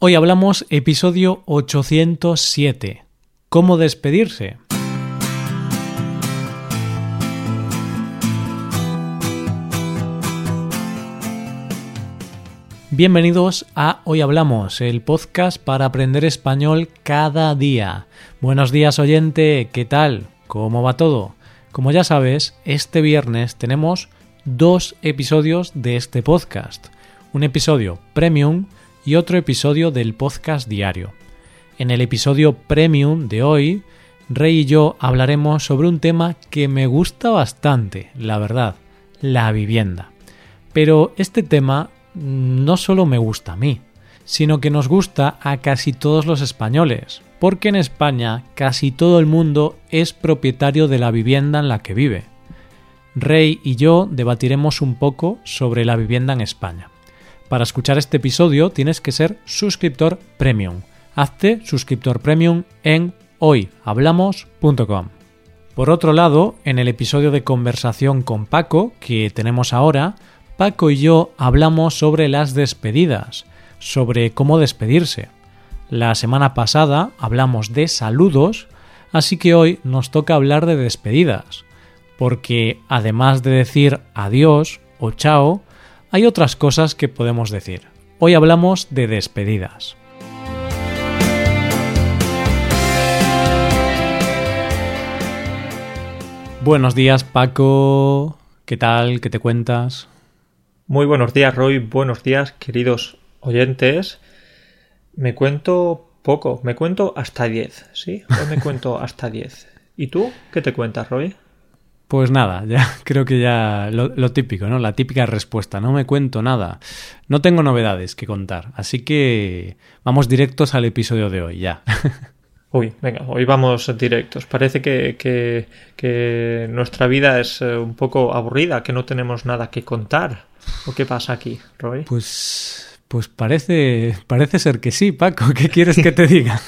Hoy hablamos episodio 807. ¿Cómo despedirse? Bienvenidos a Hoy Hablamos, el podcast para aprender español cada día. Buenos días oyente, ¿qué tal? ¿Cómo va todo? Como ya sabes, este viernes tenemos dos episodios de este podcast. Un episodio premium y otro episodio del podcast diario. En el episodio premium de hoy, Rey y yo hablaremos sobre un tema que me gusta bastante, la verdad, la vivienda. Pero este tema no solo me gusta a mí, sino que nos gusta a casi todos los españoles, porque en España casi todo el mundo es propietario de la vivienda en la que vive. Rey y yo debatiremos un poco sobre la vivienda en España. Para escuchar este episodio tienes que ser suscriptor premium. Hazte suscriptor premium en hoyhablamos.com. Por otro lado, en el episodio de conversación con Paco que tenemos ahora, Paco y yo hablamos sobre las despedidas, sobre cómo despedirse. La semana pasada hablamos de saludos, así que hoy nos toca hablar de despedidas, porque además de decir adiós o chao, hay otras cosas que podemos decir. Hoy hablamos de despedidas. Buenos días Paco, ¿qué tal? ¿Qué te cuentas? Muy buenos días Roy, buenos días queridos oyentes. Me cuento poco, me cuento hasta 10, ¿sí? Hoy me cuento hasta 10. ¿Y tú qué te cuentas Roy? Pues nada, ya creo que ya lo, típico, ¿no? La típica respuesta, no me cuento nada. No tengo novedades que contar, así que vamos directos al episodio de hoy, ya. Uy, venga, hoy vamos directos. Parece que, que, nuestra vida es eh, un poco aburrida, que no tenemos nada que contar. ¿O qué pasa aquí, Roy? Pues, pues parece, parece ser que sí, Paco. ¿Qué quieres que te diga?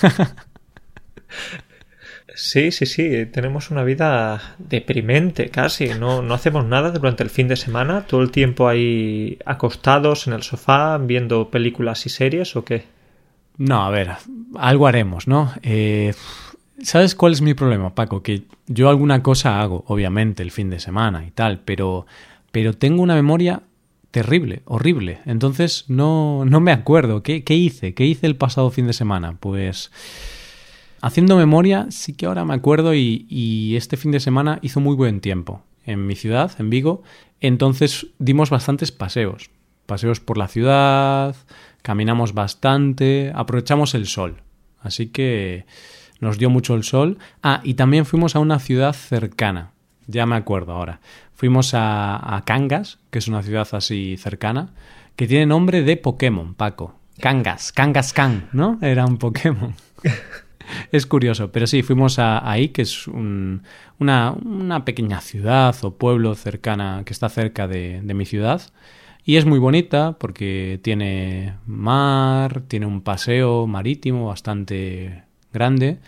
Sí, sí, sí, tenemos una vida deprimente casi, no, no hacemos nada durante el fin de semana, todo el tiempo ahí acostados en el sofá viendo películas y series o qué. No, a ver, algo haremos, ¿no? Eh, ¿Sabes cuál es mi problema, Paco? Que yo alguna cosa hago, obviamente, el fin de semana y tal, pero, pero tengo una memoria terrible, horrible. Entonces no, no me acuerdo. ¿Qué, ¿Qué hice? ¿Qué hice el pasado fin de semana? Pues Haciendo memoria, sí que ahora me acuerdo y, este fin de semana hizo muy buen tiempo en mi ciudad, en Vigo, entonces dimos bastantes paseos. Paseos por la ciudad, caminamos bastante, aprovechamos el sol. Así que nos dio mucho el sol. Ah, y también fuimos a una ciudad cercana, ya me acuerdo ahora. Fuimos a, a Cangas, que es una ciudad así cercana, que tiene nombre de Pokémon, Paco. Cangas, Cangas Can, ¿no? Era un Pokémon. es curioso, pero sí, fuimos a, ahí, que es una, pequeña ciudad o pueblo cercana, que está cerca de, mi ciudad. Y es muy bonita porque tiene mar, tiene un paseo marítimo bastante grande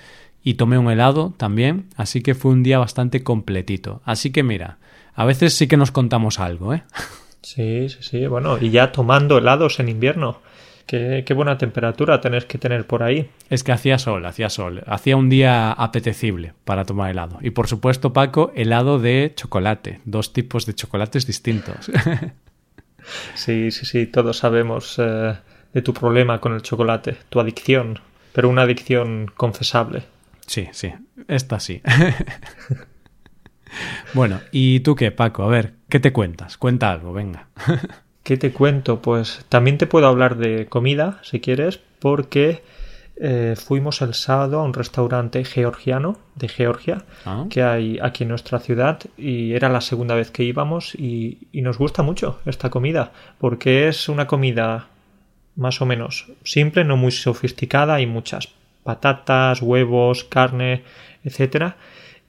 y tomé un helado también, así que fue un día bastante completito. Así que mira, a veces sí que nos contamos algo, ¿eh? Sí, sí, sí, bueno, y ya tomando helados en invierno. Qué, buena temperatura tenés que tener por ahí. Es que hacía sol, hacía sol. Hacía un día apetecible para tomar helado. Y por supuesto, Paco, helado de chocolate. Dos tipos de chocolates distintos. sí, sí, sí. Todos sabemos eh, de tu problema con el chocolate, tu adicción. Pero una adicción confesable. Sí, sí. Esta sí. bueno, ¿y tú qué, Paco? A ver, ¿qué te cuentas? Cuenta algo, venga. ¿Qué te cuento? Pues también te puedo hablar de comida, si quieres, porque eh, fuimos el sábado a un restaurante georgiano de Georgia ah. que hay aquí en nuestra ciudad y era la segunda vez que íbamos y, y, nos gusta mucho esta comida porque es una comida más o menos simple, no muy sofisticada, hay muchas patatas, huevos, carne, etcétera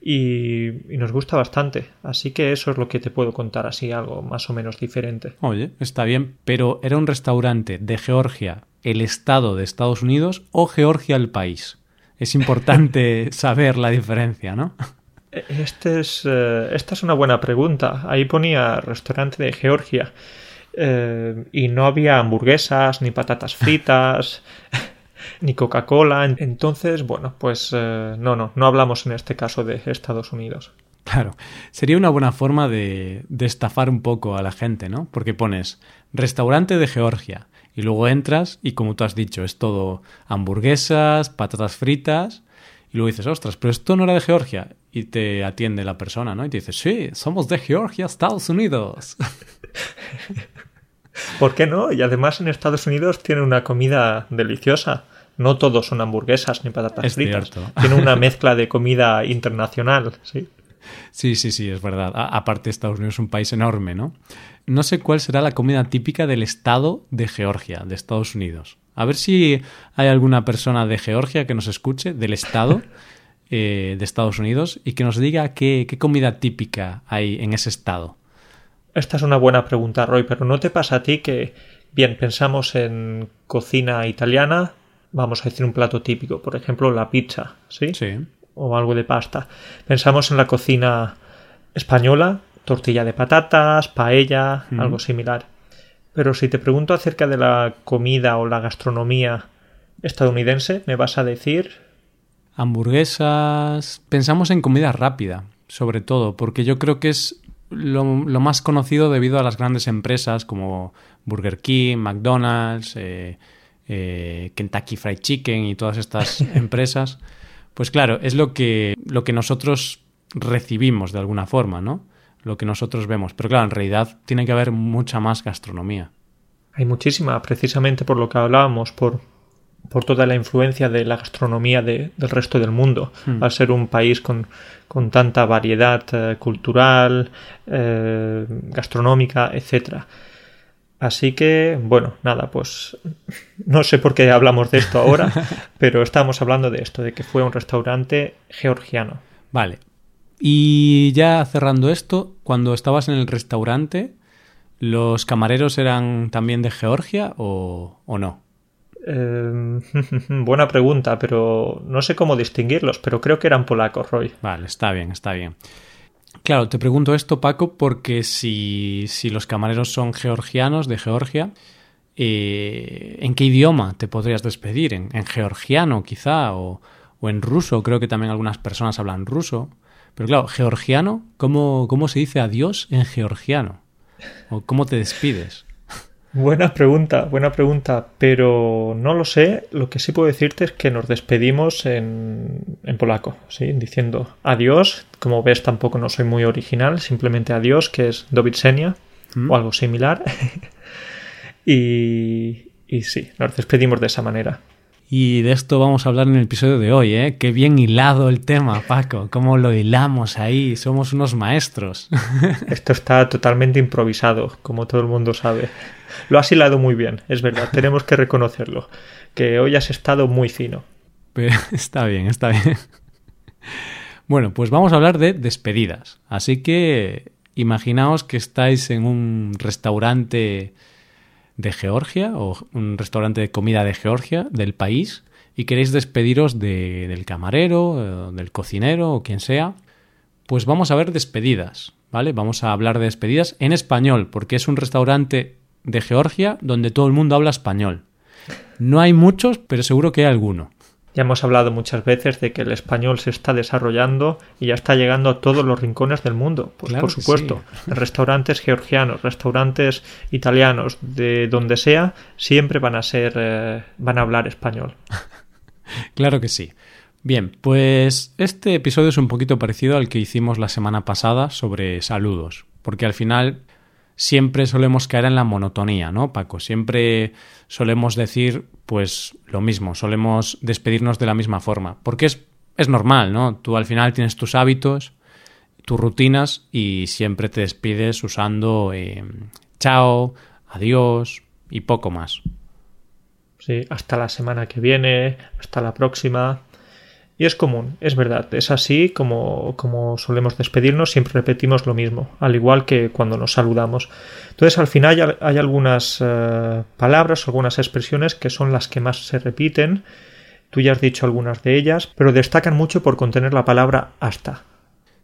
y, nos gusta bastante. Así que eso es lo que te puedo contar, así algo más o menos diferente. Oye, está bien, pero ¿era un restaurante de Georgia, el estado de Estados Unidos o Georgia el país? Es importante saber la diferencia, ¿no? Este es, eh, esta es una buena pregunta. Ahí ponía restaurante de Georgia. Eh, y no había hamburguesas ni patatas fritas. ni Coca-Cola. Entonces, bueno, pues eh, no, no, no hablamos en este caso de Estados Unidos. Claro, sería una buena forma de, de estafar un poco a la gente, ¿no? Porque pones restaurante de Georgia y luego entras y como tú has dicho, es todo hamburguesas, patatas fritas y luego dices, ostras, pero esto no era de Georgia. Y te atiende la persona, ¿no? Y te dice, sí, somos de Georgia, Estados Unidos. ¿Por qué no? Y además en Estados Unidos tiene una comida deliciosa. No todos son hamburguesas ni patatas fritas. Tiene una mezcla de comida internacional, sí. Sí, sí, sí, es verdad. aparte, Estados Unidos es un país enorme, ¿no? No sé cuál será la comida típica del estado de Georgia, de Estados Unidos. A ver si hay alguna persona de Georgia que nos escuche, del estado eh, de Estados Unidos, y que nos diga qué, qué comida típica hay en ese estado. Esta es una buena pregunta, Roy, pero ¿no te pasa a ti que, bien, pensamos en cocina italiana, vamos a decir un plato típico, por ejemplo, la pizza, ¿sí? Sí. O algo de pasta. Pensamos en la cocina española, tortilla de patatas, paella, algo similar. Pero si te pregunto acerca de la comida o la gastronomía estadounidense, me vas a decir... Hamburguesas. Pensamos en comida rápida, sobre todo, porque yo creo que es lo, más conocido debido a las grandes empresas como Burger King, McDonald's, eh, eh, Kentucky Fried Chicken y todas estas empresas. Pues claro, es lo que, lo que nosotros recibimos de alguna forma, ¿no? lo que nosotros vemos. Pero claro, en realidad tiene que haber mucha más gastronomía. Hay muchísima, precisamente por lo que hablábamos, por, por toda la influencia de la gastronomía del resto del mundo, hmm. al ser un país con, con tanta variedad eh, cultural, eh, gastronómica, etcétera. Así que, bueno, nada, pues no sé por qué hablamos de esto ahora, pero estamos hablando de esto, de que fue un restaurante georgiano. Vale, y ya cerrando esto, cuando estabas en el restaurante, ¿los camareros eran también de Georgia o, no? Em, buena pregunta, pero no sé cómo distinguirlos, pero creo que eran polacos, Roy. Vale, está bien, está bien. Claro, te pregunto esto, Paco, porque si, si los camareros son georgianos de Georgia, eh, ¿en qué idioma te podrías despedir? ¿En, georgiano quizá? O, ¿O, en ruso? Creo que también algunas personas hablan ruso. Pero claro, georgiano, ¿cómo, cómo se dice adiós en georgiano? ¿O cómo te despides? Buena pregunta, buena pregunta, pero no lo sé. Lo que sí puedo decirte es que nos despedimos en, en polaco, ¿sí? diciendo adiós. Como ves, tampoco no soy muy original, simplemente adiós, que es do ¿Mm? o algo similar. y, y sí, nos despedimos de esa manera. Y de esto vamos a hablar en el episodio de hoy, ¿eh? Qué bien hilado el tema, Paco. Cómo lo hilamos ahí. Somos unos maestros. Esto está totalmente improvisado, como todo el mundo sabe. Lo has hilado muy bien, es verdad. Tenemos que reconocerlo. Que hoy has estado muy fino. está bien, está bien. Bueno, pues vamos a hablar de despedidas. Así que imaginaos que estáis en un restaurante de Georgia o un restaurante de comida de Georgia del país y queréis despediros del camarero, eh, del cocinero o quien sea, pues vamos a ver despedidas, ¿vale? Vamos a hablar de despedidas en español, porque es un restaurante de Georgia donde todo el mundo habla español. No hay muchos, pero seguro que hay alguno. Ya hemos hablado muchas veces de que el español se está desarrollando y ya está llegando a todos los rincones del mundo. Pues por supuesto, restaurantes georgianos, restaurantes italianos, de donde sea, siempre van a ser, eh, van a hablar español. claro que sí. Bien, pues este episodio es un poquito parecido al que hicimos la semana pasada sobre saludos, porque al final siempre solemos caer en la monotonía, ¿no, Paco? Siempre solemos decir, pues, lo mismo, solemos despedirnos de la misma forma, porque es, es normal, ¿no? Tú al final tienes tus hábitos, tus rutinas y siempre te despides usando eh, chao, adiós y poco más. Sí, hasta la semana que viene, hasta la próxima. Y es común, es verdad, es así como, como solemos despedirnos, siempre repetimos lo mismo, al igual que cuando nos saludamos. Entonces al final hay, algunas eh, palabras, algunas expresiones que son las que más se repiten, tú ya has dicho algunas de ellas, pero destacan mucho por contener la palabra hasta.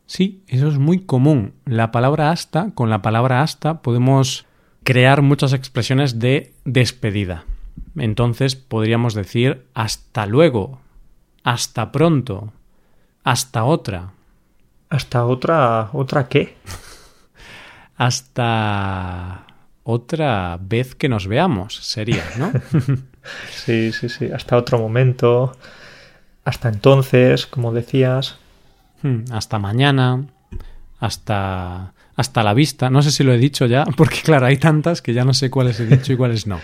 Sí, eso es muy común. La palabra hasta, con la palabra hasta podemos crear muchas expresiones de despedida. Entonces podríamos decir hasta luego, hasta pronto, hasta otra. ¿Hasta otra? ¿Otra qué? hasta otra vez que nos veamos, sería, ¿no? sí, sí, sí. Hasta otro momento. Hasta entonces, como decías. Hmm, hasta mañana. Hasta. Hasta la vista. No sé si lo he dicho ya, porque claro, hay tantas que ya no sé cuáles he dicho y cuáles no.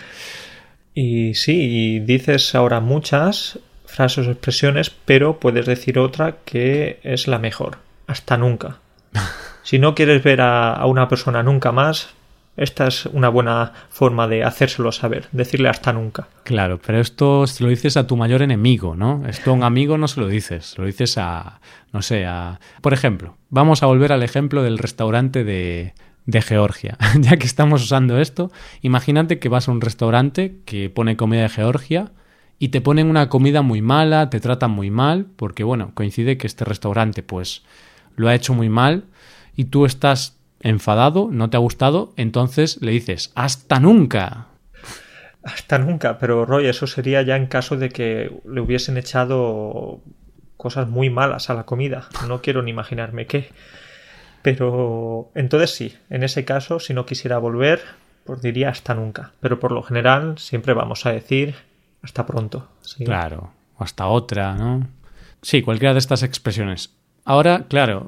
Y sí, y dices ahora muchas frases o expresiones, pero puedes decir otra que es la mejor. Hasta nunca. Si no quieres ver a, una persona nunca más, esta es una buena forma de hacérselo saber, decirle hasta nunca. Claro, pero esto se lo dices a tu mayor enemigo, ¿no? Esto a un amigo no se lo dices, se lo dices a, no sé, a... Por ejemplo, vamos a volver al ejemplo del restaurante de, de Georgia. ya que estamos usando esto, imagínate que vas a un restaurante que pone comida de Georgia y te ponen una comida muy mala, te tratan muy mal, porque bueno, coincide que este restaurante pues lo ha hecho muy mal y tú estás enfadado, no te ha gustado, entonces le dices hasta nunca. Hasta nunca, pero Roy, eso sería ya en caso de que le hubiesen echado cosas muy malas a la comida. No quiero ni imaginarme qué. Pero entonces sí, en ese caso, si no quisiera volver, pues diría hasta nunca. Pero por lo general siempre vamos a decir hasta pronto. Claro, o hasta otra, ¿no? Sí, cualquiera de estas expresiones. Ahora, claro,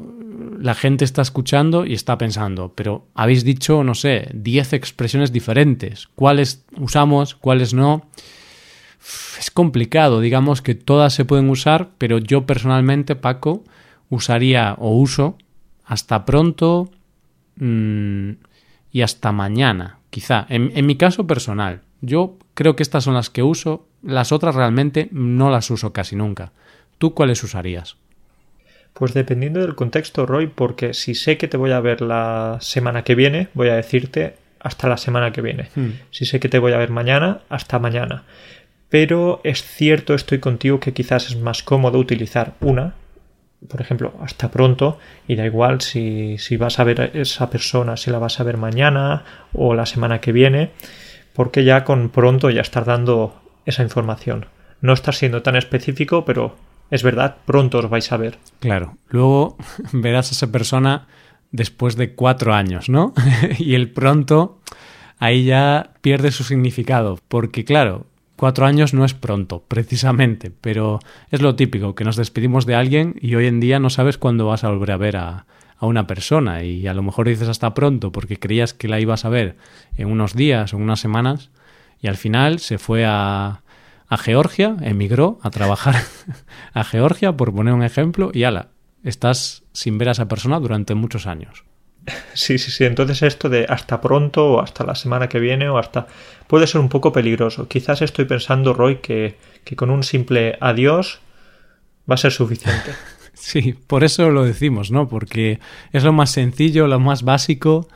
la gente está escuchando y está pensando, pero habéis dicho, no sé, 10 expresiones diferentes. ¿Cuáles usamos, cuáles no? Es complicado, digamos que todas se pueden usar, pero yo personalmente, Paco, usaría o uso hasta pronto mm, y hasta mañana, quizá. En, en mi caso personal, yo creo que estas son las que uso, las otras realmente no las uso casi nunca. ¿Tú cuáles usarías? Pues dependiendo del contexto, Roy, porque si sé que te voy a ver la semana que viene, voy a decirte hasta la semana que viene. Hmm. Si sé que te voy a ver mañana, hasta mañana. Pero es cierto, estoy contigo que quizás es más cómodo utilizar una por ejemplo, hasta pronto y da igual si, si vas a ver a esa persona, si la vas a ver mañana o la semana que viene, porque ya con pronto ya estás dando esa información. No estás siendo tan específico, pero es verdad, pronto os vais a ver. Claro, luego verás a esa persona después de cuatro años, ¿no? y el pronto ahí ya pierde su significado, porque claro, Cuatro años no es pronto, precisamente, pero es lo típico, que nos despedimos de alguien y hoy en día no sabes cuándo vas a volver a ver a, a una persona y a lo mejor dices hasta pronto porque creías que la ibas a ver en unos días o unas semanas y al final se fue a, a Georgia, emigró a trabajar a Georgia, por poner un ejemplo, y ala, estás sin ver a esa persona durante muchos años. Sí, sí, sí. Entonces esto de hasta pronto o hasta la semana que viene o hasta... puede ser un poco peligroso. Quizás estoy pensando, Roy, que, que con un simple adiós va a ser suficiente. Sí, por eso lo decimos, ¿no? Porque es lo más sencillo, lo más básico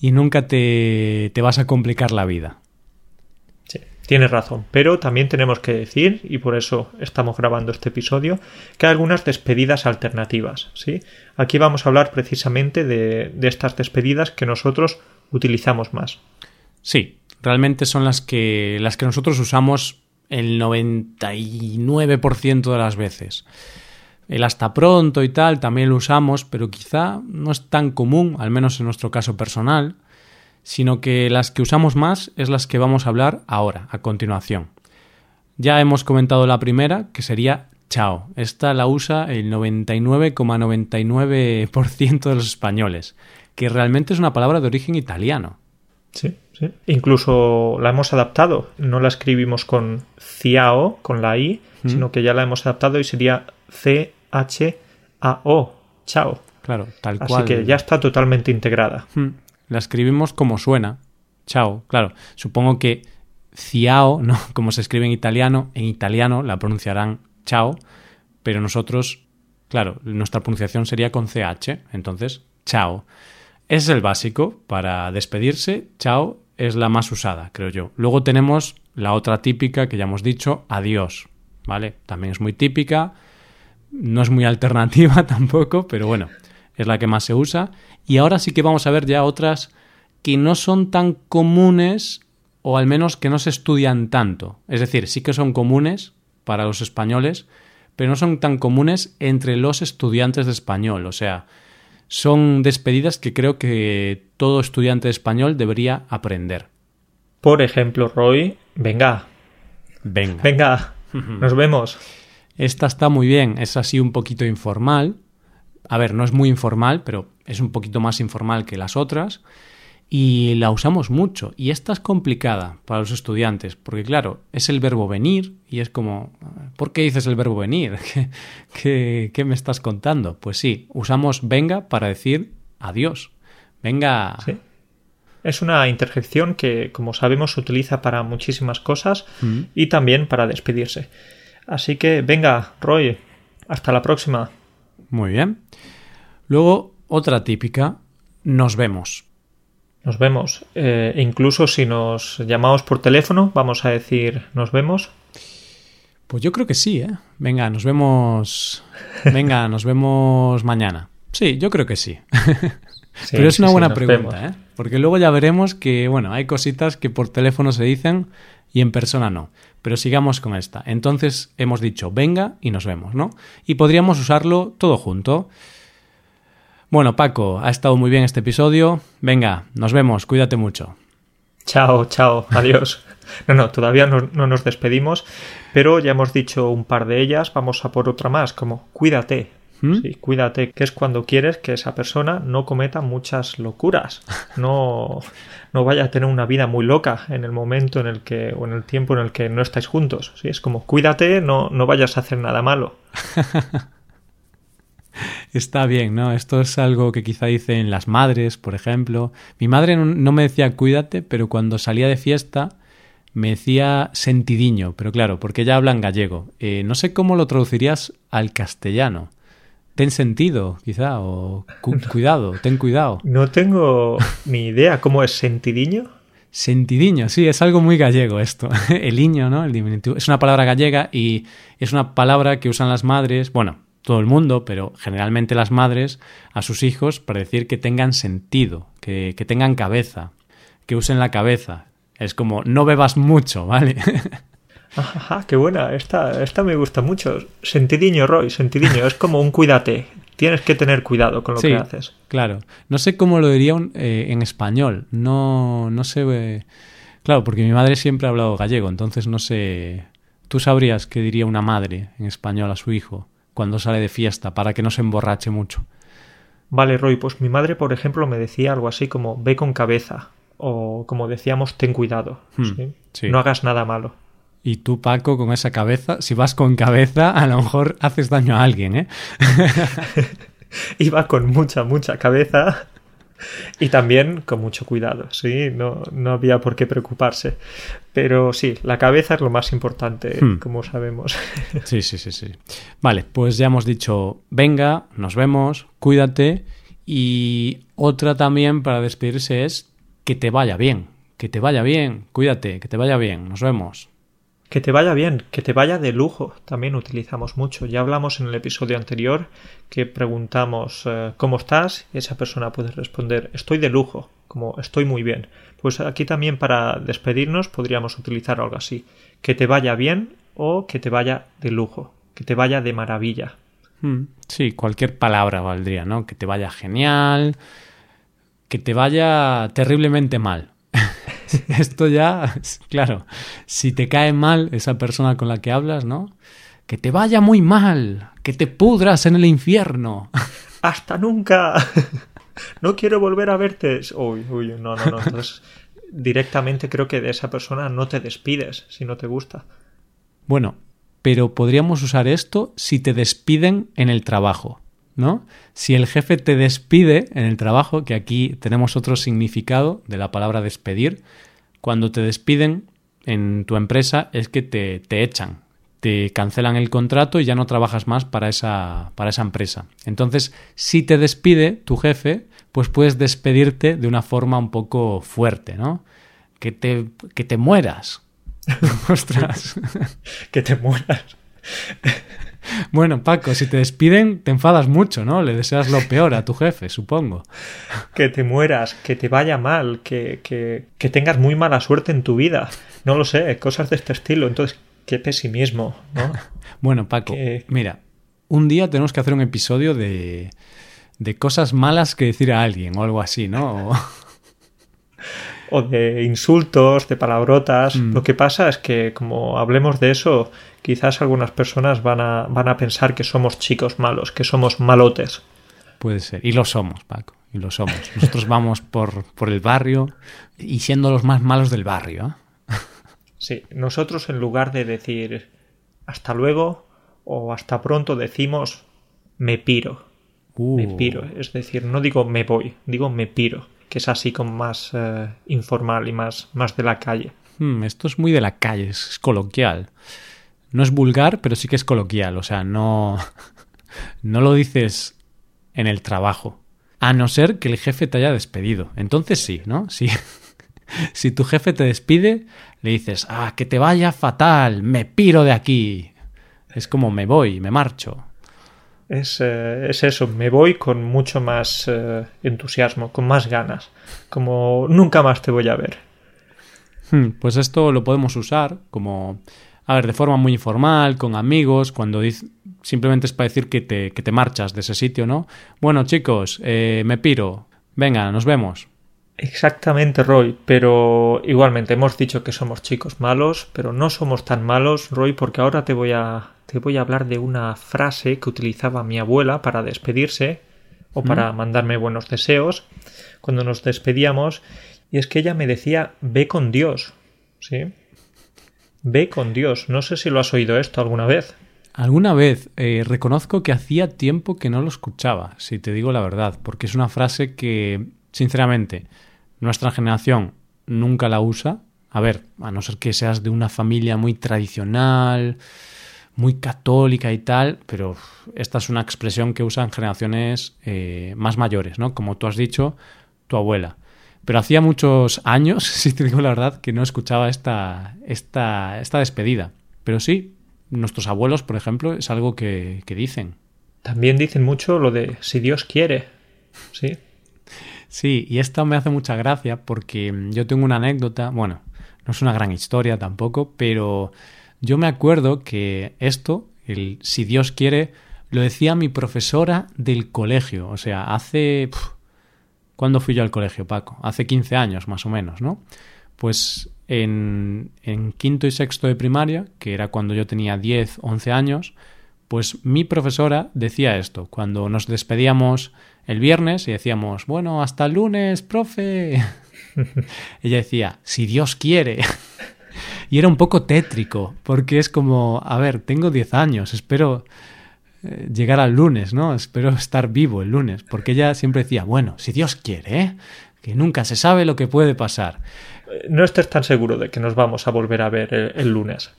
y nunca te, te vas a complicar la vida. Tienes razón, pero también tenemos que decir, y por eso estamos grabando este episodio, que hay algunas despedidas alternativas. ¿sí? Aquí vamos a hablar precisamente de, de estas despedidas que nosotros utilizamos más. Sí, realmente son las que, las que nosotros usamos el 99% de las veces. El hasta pronto y tal también lo usamos, pero quizá no es tan común, al menos en nuestro caso personal sino que las que usamos más es las que vamos a hablar ahora, a continuación. Ya hemos comentado la primera, que sería chao. Esta la usa el 99,99% de los españoles, que realmente es una palabra de origen italiano. Sí, sí. Incluso la hemos adaptado. No la escribimos con ciao, con la i, sino que ya la hemos adaptado y sería C-H-A-O. Chao. Claro, tal cual. Así que ya está totalmente integrada. La escribimos como suena. Chao. Claro, supongo que ciao, ¿no? Como se escribe en italiano, en italiano la pronunciarán chao, pero nosotros, claro, nuestra pronunciación sería con CH, entonces, chao. es el básico para despedirse. Chao es la más usada, creo yo. Luego tenemos la otra típica que ya hemos dicho, adiós. ¿Vale? También es muy típica. No es muy alternativa tampoco, pero bueno, es la que más se usa. Y ahora sí que vamos a ver ya otras que no son tan comunes o al menos que no se estudian tanto. Es decir, sí que son comunes para los españoles, pero no son tan comunes entre los estudiantes de español. O sea, son despedidas que creo que todo estudiante de español debería aprender. Por ejemplo, Roy, venga. Venga. Venga, nos vemos. Esta está muy bien, es así un poquito informal. A ver, no es muy informal, pero es un poquito más informal que las otras y la usamos mucho. Y esta es complicada para los estudiantes, porque claro, es el verbo venir y es como, ¿por qué dices el verbo venir? ¿Qué, qué, me estás contando? Pues sí, usamos venga para decir adiós. Venga. Sí. Es una interjección que, como sabemos, se utiliza para muchísimas cosas Mm. y también para despedirse. Así que, venga, Roy, hasta la próxima. Muy bien. Luego, otra típica, nos vemos. Nos vemos. Eh, incluso si nos llamamos por teléfono, vamos a decir nos vemos. Pues yo creo que sí, ¿eh? Venga, nos vemos. Venga, nos vemos mañana. Sí, yo creo que sí. Sí, Pero es una sí, buena pregunta, vemos. ¿eh? Porque luego ya veremos que, bueno, hay cositas que por teléfono se dicen y en persona no. Pero sigamos con esta. Entonces hemos dicho venga y nos vemos, ¿no? Y podríamos usarlo todo junto. Bueno, Paco, ha estado muy bien este episodio. Venga, nos vemos, cuídate mucho. Chao, chao, adiós. No, no, todavía no, no nos despedimos, pero ya hemos dicho un par de ellas, vamos a por otra más, como cuídate. ¿Mm? Sí, cuídate, que es cuando quieres que esa persona no cometa muchas locuras, no, no vaya a tener una vida muy loca en el momento en el que, o en el tiempo en el que no estáis juntos. Sí, es como cuídate, no, no vayas a hacer nada malo. Está bien, ¿no? Esto es algo que quizá dicen las madres, por ejemplo. Mi madre no- me decía cuídate, pero cuando salía de fiesta me decía sentidiño, pero claro, porque ella habla en gallego. Eh, no sé cómo lo traducirías al castellano. Ten sentido, quizá, o cu- cuidado, ten cuidado. No tengo ni idea cómo es sentidiño. Sentidiño, sí, es algo muy gallego esto. El iño, ¿no? El diminutivo. Es una palabra gallega y es una palabra que usan las madres, bueno, todo el mundo, pero generalmente las madres a sus hijos para decir que tengan sentido, que, que tengan cabeza, que usen la cabeza. Es como, no bebas mucho, ¿vale? Ajá, qué buena. Esta, esta me gusta mucho. Sentidiño, Roy, sentidiño. Es como un cuídate. Tienes que tener cuidado con lo Sí. que haces. Claro. No sé cómo lo diría un- eh, en español. No, no sé. eh, Claro, porque mi madre siempre ha hablado gallego, entonces no sé. ¿Tú sabrías qué diría una madre en español a su hijo cuando sale de fiesta para que no se emborrache mucho? Vale, Roy, pues mi madre, por ejemplo, me decía algo así como ve con cabeza. O como decíamos, ten cuidado. Hmm, ¿sí? sí. No hagas nada malo. Y tú, Paco, con esa cabeza, si vas con cabeza, a lo mejor haces daño a alguien, ¿eh? Iba con mucha, mucha cabeza. Y también con mucho cuidado, sí, no, no había por qué preocuparse. Pero sí, la cabeza es lo más importante, Hmm. como sabemos. Sí, sí, sí, sí. Vale, pues ya hemos dicho, venga, nos vemos, cuídate. Y otra también para despedirse es que te vaya bien, que te vaya bien, cuídate, que te vaya bien, nos vemos. Que te vaya bien, que te vaya de lujo, también utilizamos mucho. Ya hablamos en el episodio anterior que preguntamos eh, ¿cómo estás? y esa persona puede responder estoy de lujo, como estoy muy bien. Pues aquí también para despedirnos podríamos utilizar algo así, que te vaya bien o que te vaya de lujo, que te vaya de maravilla. Mm, Sí, cualquier palabra valdría, ¿no? Que te vaya genial, que te vaya terriblemente mal. Esto ya, claro, si te cae mal esa persona con la que hablas, ¿no? Que te vaya muy mal, que te pudras en el infierno. ¡Hasta nunca! no quiero volver a verte. Uy, uy, no, no, no. Entonces, directamente creo que de esa persona no te despides si no te gusta. Bueno, pero podríamos usar esto si te despiden en el trabajo, ¿no? Si el jefe te despide en el trabajo, que aquí tenemos otro significado de la palabra despedir, cuando te despiden en tu empresa es que te, te echan, te cancelan el contrato y ya no trabajas más para esa, para esa empresa. Entonces, si te despide tu jefe, pues puedes despedirte de una forma un poco fuerte, ¿no? Que te, que te mueras. Ostras. que te mueras. Bueno, Paco, si te despiden, te enfadas mucho, ¿no? Le deseas lo peor a tu jefe, supongo. Que te mueras, que te vaya mal, que, que, que tengas muy mala suerte en tu vida. No lo sé, cosas de este estilo. Entonces, qué pesimismo, ¿no? bueno, Paco, mira, un día tenemos que hacer un episodio de, de cosas malas que decir a alguien o algo así, ¿no? o de insultos, de palabrotas. Mm. Lo que pasa es que como hablemos de eso, quizás algunas personas van a, van a pensar que somos chicos malos, que somos malotes. Puede ser. Y lo somos, Paco. Y lo somos. Nosotros vamos por, por el barrio y siendo los más malos del barrio. ¿eh? Sí, nosotros en lugar de decir hasta luego o hasta pronto decimos me piro. Me uh. piro. Es decir, no digo me voy, digo me piro es así como más eh, informal y más, más de la calle. Hmm, esto es muy de la calle, es coloquial. No es vulgar, pero sí que es coloquial. O sea, no, no lo dices en el trabajo. A no ser que el jefe te haya despedido. Entonces sí, ¿no? Sí. si tu jefe te despide, le dices, ah, que te vaya fatal, me piro de aquí. Es como me voy, me marcho. Es, eh, es, eso, me voy con mucho más eh, entusiasmo, con más ganas, como nunca más te voy a ver. Hmm, pues esto lo podemos usar como, a ver, de forma muy informal, con amigos, cuando simplemente es para decir que te, que te marchas de ese sitio, ¿no? Bueno, chicos, eh, me piro, venga, nos vemos. Exactamente, Roy, pero igualmente hemos dicho que somos chicos malos, pero no somos tan malos, Roy, porque ahora te voy a te voy a hablar de una frase que utilizaba mi abuela para despedirse o para mandarme buenos deseos cuando nos despedíamos y es que ella me decía ve con Dios, ¿sí? Ve con Dios. No sé si lo has oído esto alguna vez. Alguna vez. Eh, reconozco que hacía tiempo que no lo escuchaba, si te digo la verdad, porque es una frase que, sinceramente, nuestra generación nunca la usa. A ver, a no ser que seas de una familia muy tradicional, muy católica y tal, pero esta es una expresión que usan generaciones eh, más mayores, ¿no? Como tú has dicho, tu abuela. Pero hacía muchos años, si te digo la verdad, que no escuchaba esta, esta, esta despedida. Pero sí, nuestros abuelos, por ejemplo, es algo que, que dicen. También dicen mucho lo de si Dios quiere. Sí. Sí, y esto me hace mucha gracia porque yo tengo una anécdota, bueno, no es una gran historia tampoco, pero yo me acuerdo que esto, el si Dios quiere, lo decía mi profesora del colegio. O sea, hace... ¿Cuándo fui yo al colegio, Paco? Hace 15 años, más o menos, ¿no? Pues en, en quinto y sexto de primaria, que era cuando yo tenía 10, 11 años, pues mi profesora decía esto. Cuando nos despedíamos el viernes y decíamos, bueno, hasta el lunes, profe. Ella decía, si Dios quiere. Y era un poco tétrico, porque es como, a ver, tengo 10 años, espero eh, llegar al lunes, ¿no? Espero estar vivo el lunes, porque ella siempre decía, bueno, si Dios quiere, ¿eh? que nunca se sabe lo que puede pasar. No estés tan seguro de que nos vamos a volver a ver el, lunes.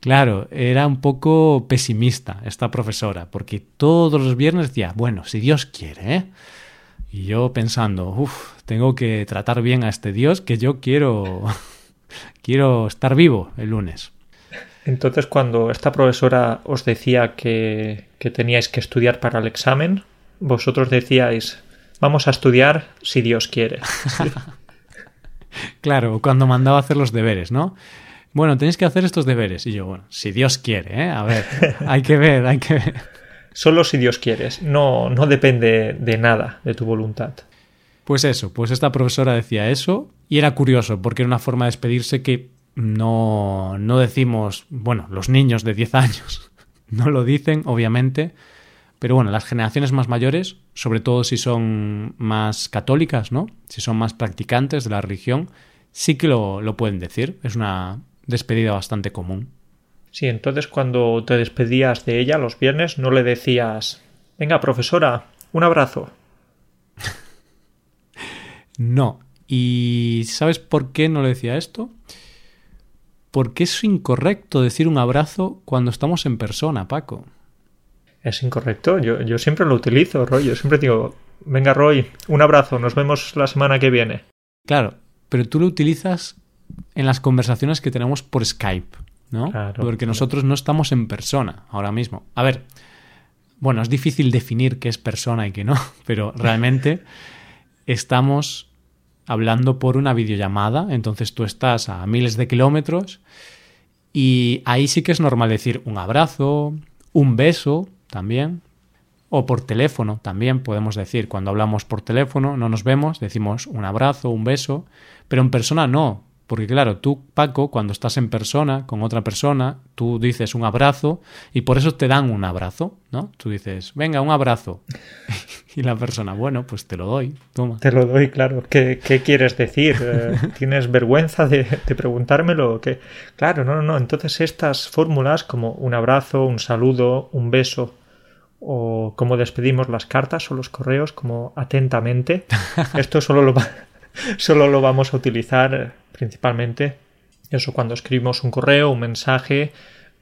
Claro, era un poco pesimista esta profesora, porque todos los viernes decía, bueno, si Dios quiere, ¿eh? Y yo pensando, uff, tengo que tratar bien a este Dios que yo quiero quiero estar vivo el lunes. Entonces, cuando esta profesora os decía que, que teníais que estudiar para el examen, vosotros decíais, vamos a estudiar si Dios quiere. claro, cuando mandaba a hacer los deberes, ¿no? Bueno, tenéis que hacer estos deberes. Y yo, bueno, si Dios quiere, ¿eh? A ver, hay que ver, hay que ver. Solo si Dios quieres, no, no depende de nada de tu voluntad. Pues eso, pues esta profesora decía eso y era curioso porque era una forma de despedirse que no, no decimos, bueno, los niños de 10 años no lo dicen, obviamente, pero bueno, las generaciones más mayores, sobre todo si son más católicas, ¿no? Si son más practicantes de la religión, sí que lo, lo pueden decir. Es una despedida bastante común. Sí, entonces cuando te despedías de ella los viernes, no le decías, venga, profesora, un abrazo. No. ¿Y sabes por qué no le decía esto? Porque es incorrecto decir un abrazo cuando estamos en persona, Paco. Es incorrecto. Yo, yo siempre lo utilizo, Roy. Yo siempre digo, venga, Roy, un abrazo, nos vemos la semana que viene. Claro, pero tú lo utilizas en las conversaciones que tenemos por Skype, ¿no? Porque nosotros no estamos en persona ahora mismo. A ver, bueno, es difícil definir qué es persona y qué no, pero realmente estamos hablando por una videollamada, entonces tú estás a miles de kilómetros y ahí sí que es normal decir un abrazo, un beso también, o por teléfono también podemos decir, cuando hablamos por teléfono no nos vemos, decimos un abrazo, un beso, pero en persona no, porque claro, tú, Paco, cuando estás en persona con otra persona, tú dices un abrazo y por eso te dan un abrazo, ¿no? Tú dices, venga, un abrazo. y la persona, bueno, pues te lo doy, toma. Te lo doy, claro. ¿Qué, qué quieres decir? Eh, ¿Tienes vergüenza de, de preguntármelo? ¿Qué? Claro, no, no, no. Entonces estas fórmulas como un abrazo, un saludo, un beso o como despedimos las cartas o los correos como atentamente, esto solo lo va solo lo vamos a utilizar eh, principalmente eso cuando escribimos un correo, un mensaje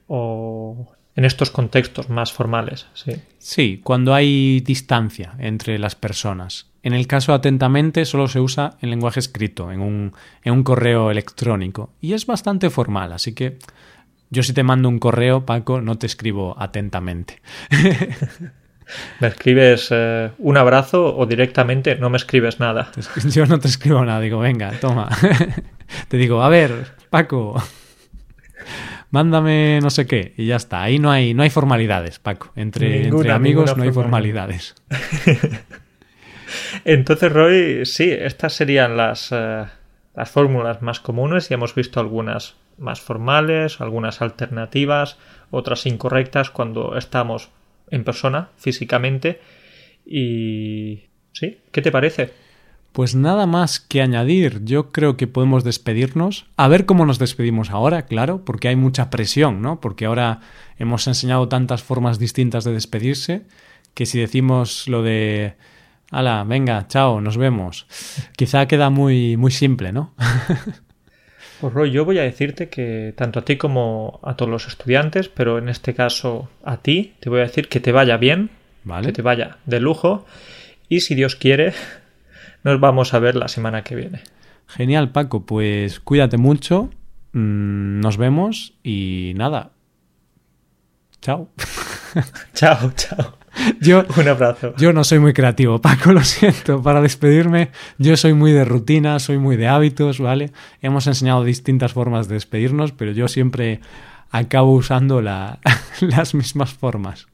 o en estos contextos más formales. Sí. sí, cuando hay distancia entre las personas. En el caso atentamente solo se usa en lenguaje escrito, en un, en un correo electrónico. Y es bastante formal, así que yo si te mando un correo, Paco, no te escribo atentamente. ¿Me escribes eh, un abrazo o directamente no me escribes nada? Yo no te escribo nada, digo, venga, toma. te digo, a ver, Paco, mándame no sé qué y ya está. Ahí no hay, no hay formalidades, Paco. Entre, entre amigos no hay formalidades. Entonces, Roy, sí, estas serían las, eh, las fórmulas más comunes y hemos visto algunas más formales, algunas alternativas, otras incorrectas cuando estamos en persona, físicamente. Y... ¿Sí? ¿Qué te parece? Pues nada más que añadir, yo creo que podemos despedirnos. A ver cómo nos despedimos ahora, claro, porque hay mucha presión, ¿no? Porque ahora hemos enseñado tantas formas distintas de despedirse que si decimos lo de Hala, venga, chao, nos vemos. Quizá queda muy, muy simple, ¿no? Pues Roy, yo voy a decirte que tanto a ti como a todos los estudiantes, pero en este caso a ti, te voy a decir que te vaya bien, que te vaya de lujo y si Dios quiere, nos vamos a ver la semana que viene. Genial, Paco, pues cuídate mucho, mm, nos vemos y nada. Chao. chao, chao. Yo, Un abrazo. Yo no soy muy creativo, Paco, lo siento. Para despedirme, yo soy muy de rutina, soy muy de hábitos, ¿vale? Hemos enseñado distintas formas de despedirnos, pero yo siempre acabo usando la, las mismas formas.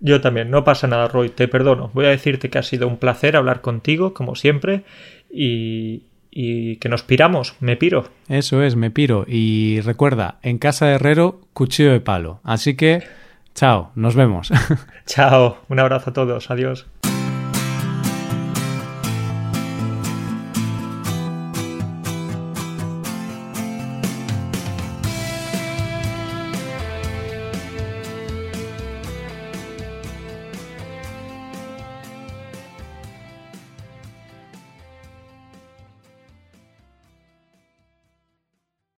Yo también, no pasa nada, Roy, te perdono. Voy a decirte que ha sido un placer hablar contigo, como siempre, y, y que nos piramos, me piro. Eso es, me piro. Y recuerda, en casa de herrero, cuchillo de palo. Así que Chao, nos vemos. Chao, un abrazo a todos, adiós.